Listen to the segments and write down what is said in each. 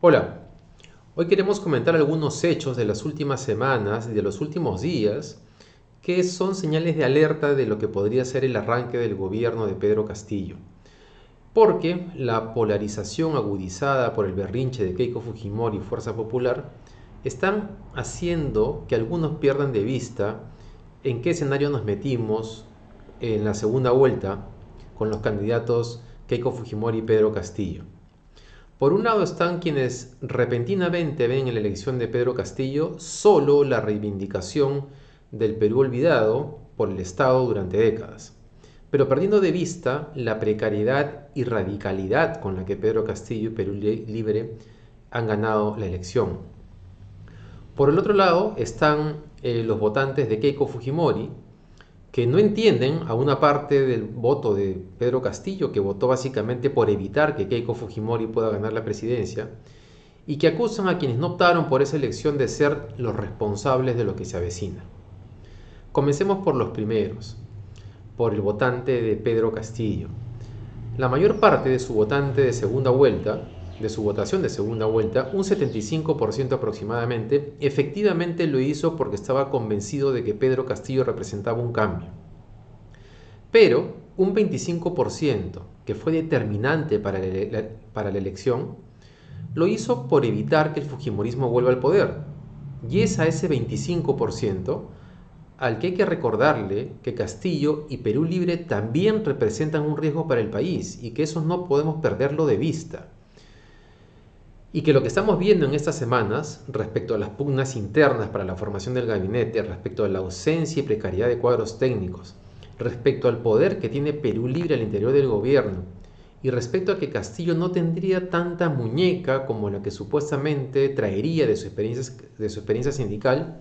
Hola, hoy queremos comentar algunos hechos de las últimas semanas y de los últimos días que son señales de alerta de lo que podría ser el arranque del gobierno de Pedro Castillo. Porque la polarización agudizada por el berrinche de Keiko Fujimori y Fuerza Popular están haciendo que algunos pierdan de vista en qué escenario nos metimos en la segunda vuelta con los candidatos Keiko Fujimori y Pedro Castillo. Por un lado están quienes repentinamente ven en la elección de Pedro Castillo solo la reivindicación del Perú olvidado por el Estado durante décadas, pero perdiendo de vista la precariedad y radicalidad con la que Pedro Castillo y Perú Libre han ganado la elección. Por el otro lado están eh, los votantes de Keiko Fujimori, que no entienden a una parte del voto de Pedro Castillo, que votó básicamente por evitar que Keiko Fujimori pueda ganar la presidencia, y que acusan a quienes no optaron por esa elección de ser los responsables de lo que se avecina. Comencemos por los primeros, por el votante de Pedro Castillo. La mayor parte de su votante de segunda vuelta de su votación de segunda vuelta, un 75% aproximadamente, efectivamente lo hizo porque estaba convencido de que Pedro Castillo representaba un cambio. Pero un 25%, que fue determinante para la, para la elección, lo hizo por evitar que el Fujimorismo vuelva al poder. Y es a ese 25% al que hay que recordarle que Castillo y Perú Libre también representan un riesgo para el país y que eso no podemos perderlo de vista. Y que lo que estamos viendo en estas semanas respecto a las pugnas internas para la formación del gabinete, respecto a la ausencia y precariedad de cuadros técnicos, respecto al poder que tiene Perú Libre al interior del gobierno, y respecto a que Castillo no tendría tanta muñeca como la que supuestamente traería de su experiencia, de su experiencia sindical,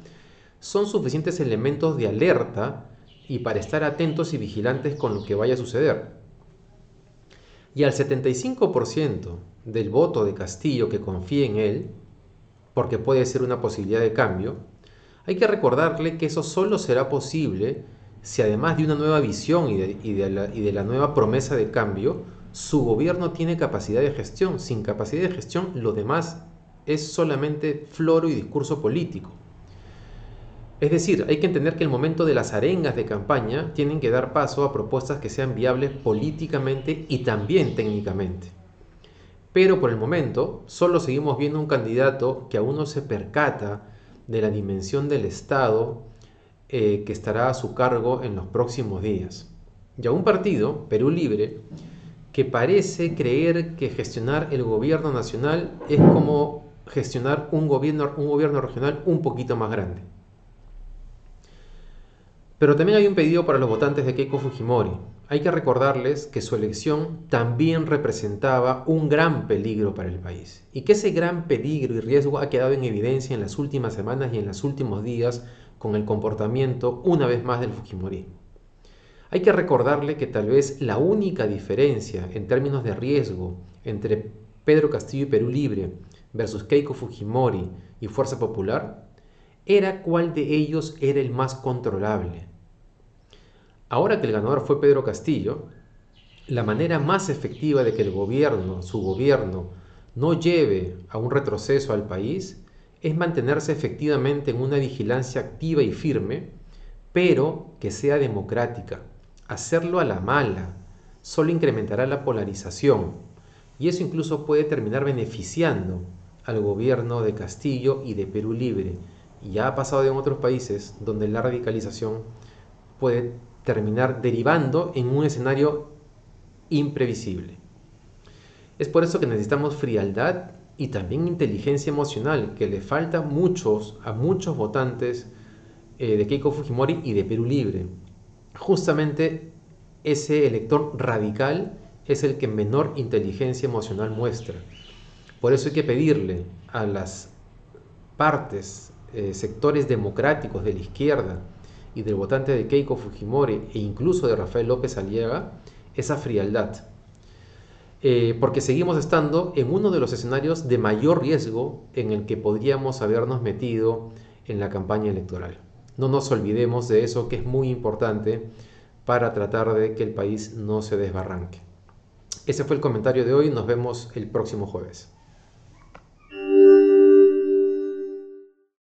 son suficientes elementos de alerta y para estar atentos y vigilantes con lo que vaya a suceder. Y al 75% del voto de Castillo que confíe en él, porque puede ser una posibilidad de cambio, hay que recordarle que eso solo será posible si además de una nueva visión y de, la, nueva promesa de cambio, su gobierno tiene capacidad de gestión. Sin capacidad de gestión, lo demás es solamente floro y discurso político. Es decir, hay que entender que el momento de las arengas de campaña tienen que dar paso a propuestas que sean viables políticamente y también técnicamente. Pero por el momento solo seguimos viendo un candidato que aún no se percata de la dimensión del Estado eh, que estará a su cargo en los próximos días. Y a un partido, Perú Libre, que parece creer que gestionar el gobierno nacional es como gestionar un gobierno, un gobierno regional un poquito más grande. Pero también hay un pedido para los votantes de Keiko Fujimori. Hay que recordarles que su elección también representaba un gran peligro para el país y que ese gran peligro y riesgo ha quedado en evidencia en las últimas semanas y en los últimos días con el comportamiento una vez más del Fujimori. Hay que recordarle que tal vez la única diferencia en términos de riesgo entre Pedro Castillo y Perú Libre versus Keiko Fujimori y Fuerza Popular era cuál de ellos era el más controlable. Ahora que el ganador fue Pedro Castillo, la manera más efectiva de que el gobierno, su gobierno, no lleve a un retroceso al país es mantenerse efectivamente en una vigilancia activa y firme, pero que sea democrática. Hacerlo a la mala solo incrementará la polarización y eso incluso puede terminar beneficiando al gobierno de Castillo y de Perú Libre. Y ya ha pasado en otros países donde la radicalización puede terminar derivando en un escenario imprevisible. Es por eso que necesitamos frialdad y también inteligencia emocional, que le falta muchos, a muchos votantes eh, de Keiko Fujimori y de Perú Libre. Justamente ese elector radical es el que menor inteligencia emocional muestra. Por eso hay que pedirle a las partes, eh, sectores democráticos de la izquierda, y del votante de Keiko Fujimori e incluso de Rafael López Aliaga esa frialdad. Eh, porque seguimos estando en uno de los escenarios de mayor riesgo en el que podríamos habernos metido en la campaña electoral. No nos olvidemos de eso que es muy importante para tratar de que el país no se desbarranque. Ese fue el comentario de hoy, nos vemos el próximo jueves.